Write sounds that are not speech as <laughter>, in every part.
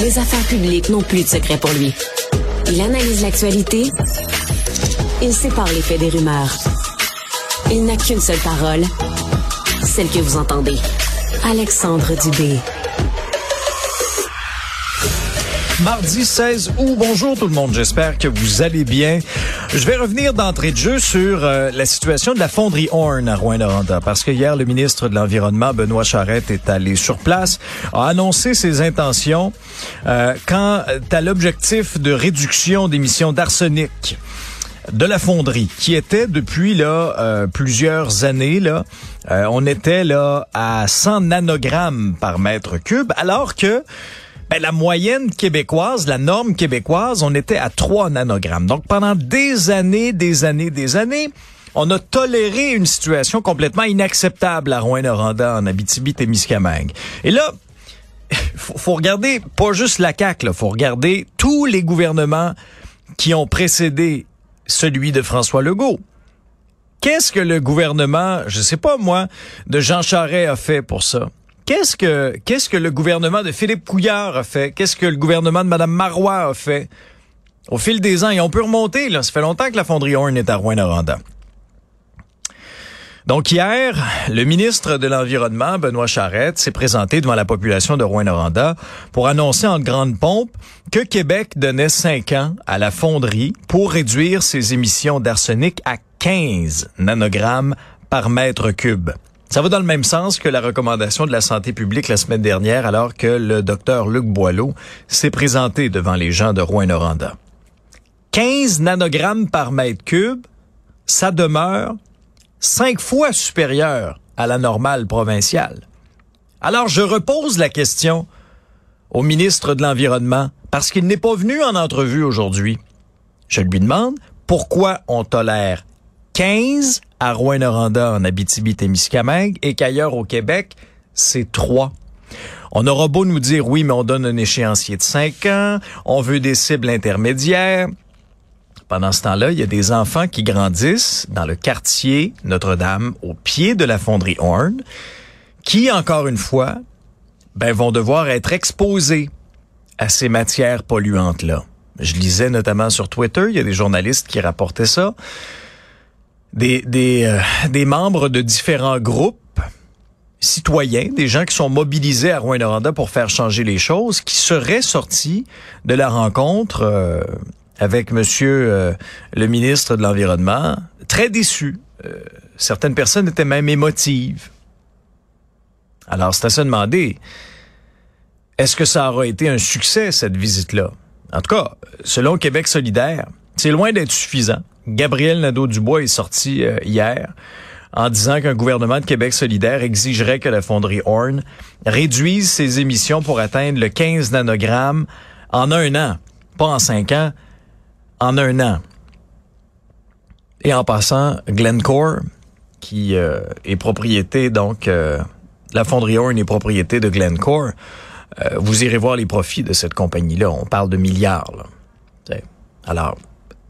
Les affaires publiques n'ont plus de secret pour lui. Il analyse l'actualité. Il sépare les faits des rumeurs. Il n'a qu'une seule parole. Celle que vous entendez. Alexandre Dubé. Mardi 16 août. Bonjour tout le monde. J'espère que vous allez bien. Je vais revenir d'entrée de jeu sur euh, la situation de la fonderie Horn à Rouen-Noranda parce que hier, le ministre de l'Environnement, Benoît Charette, est allé sur place, a annoncé ses intentions euh, quant à l'objectif de réduction d'émissions d'arsenic de la fonderie, qui était depuis là euh, plusieurs années là, on était là à 100 nanogrammes par mètre cube, alors que ben, la moyenne québécoise, la norme québécoise, on était à 3 nanogrammes. Donc pendant des années, des années, des années, on a toléré une situation complètement inacceptable à Rouen-Noranda, en Abitibi-Témiscamingue. Et là, <laughs> faut, faut regarder pas juste la CAQ, là, faut regarder tous les gouvernements qui ont précédé celui de François Legault. Qu'est-ce que le gouvernement, je sais pas moi, de Jean Charest a fait pour ça? Qu'est-ce que le gouvernement de Philippe Couillard a fait? Qu'est-ce que le gouvernement de Mme Marois a fait? Au fil des ans, et on peut remonter là, ça fait longtemps que la fonderie Horn est à Rouen-Noranda. Donc hier, le ministre de l'Environnement, Benoît Charette, s'est présenté devant la population de Rouen-Noranda pour annoncer en grande pompe que Québec donnait cinq ans à la fonderie pour réduire ses émissions d'arsenic à 15 nanogrammes par mètre cube. Ça va dans le même sens que la recommandation de la santé publique la semaine dernière alors que le docteur Luc Boileau s'est présenté devant les gens de Rouen-Noranda. 15 nanogrammes par mètre cube, ça demeure cinq fois supérieur à la normale provinciale. Alors je repose la question au ministre de l'Environnement parce qu'il n'est pas venu en entrevue aujourd'hui. Je lui demande pourquoi on tolère 15 à Rouen-Noranda en Abitibi-Témiscamingue et qu'ailleurs au Québec, c'est 3. On aura beau nous dire oui, mais on donne un échéancier de 5 ans, on veut des cibles intermédiaires. Pendant ce temps-là, il y a des enfants qui grandissent dans le quartier Notre-Dame, au pied de la fonderie Horn, qui, encore une fois, ben, vont devoir être exposés à ces matières polluantes-là. Je lisais notamment sur Twitter, il y a des journalistes qui rapportaient ça, euh, des membres de différents groupes citoyens, des gens qui sont mobilisés à Rouen-Noranda pour faire changer les choses, qui seraient sortis de la rencontre euh, avec Monsieur euh, le ministre de l'Environnement, très déçu. Euh, certaines personnes étaient même émotives. Alors, c'est à se demander, est-ce que ça aura été un succès, cette visite-là? En tout cas, selon Québec solidaire, c'est loin d'être suffisant. Gabriel Nadeau-Dubois est sorti euh, hier en disant qu'un gouvernement de Québec solidaire exigerait que la fonderie Horn réduise ses émissions pour atteindre le 15 nanogrammes en un an, pas en cinq ans, en un an. Et en passant, Glencore, qui euh, est propriété, donc, euh, la fonderie Horn est propriété de Glencore, euh, vous irez voir les profits de cette compagnie-là. On parle de milliards. Là. Alors,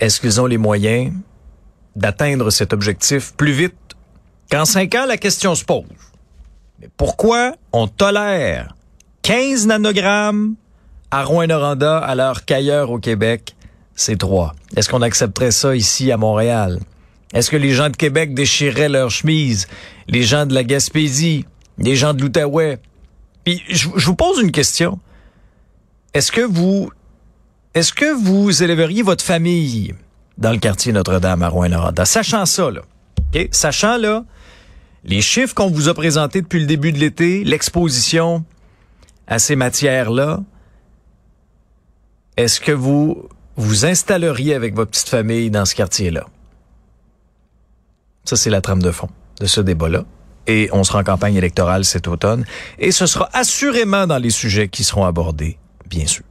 est-ce qu'ils ont les moyens d'atteindre cet objectif plus vite qu'en cinq ans? La question se pose. Mais pourquoi on tolère 15 nanogrammes à Rouen-Noranda alors qu'ailleurs au Québec, c'est 3. Est-ce qu'on accepterait ça ici à Montréal? Est-ce que les gens de Québec déchireraient leurs chemises? Les gens de la Gaspésie? Les gens de l'Outaouais? Puis je, je vous pose une question. Est-ce que vous est-ce que vous élèveriez votre famille dans le quartier Notre-Dame à Rouen-Noranda? Sachant ça, là. Sachant, là, les chiffres qu'on vous a présentés depuis le début de l'été, l'exposition à ces matières-là, est-ce que vous vous installeriez avec votre petite famille dans ce quartier-là? Ça, c'est la trame de fond de ce débat-là. Et on sera en campagne électorale cet automne. Et ce sera assurément dans les sujets qui seront abordés, bien sûr.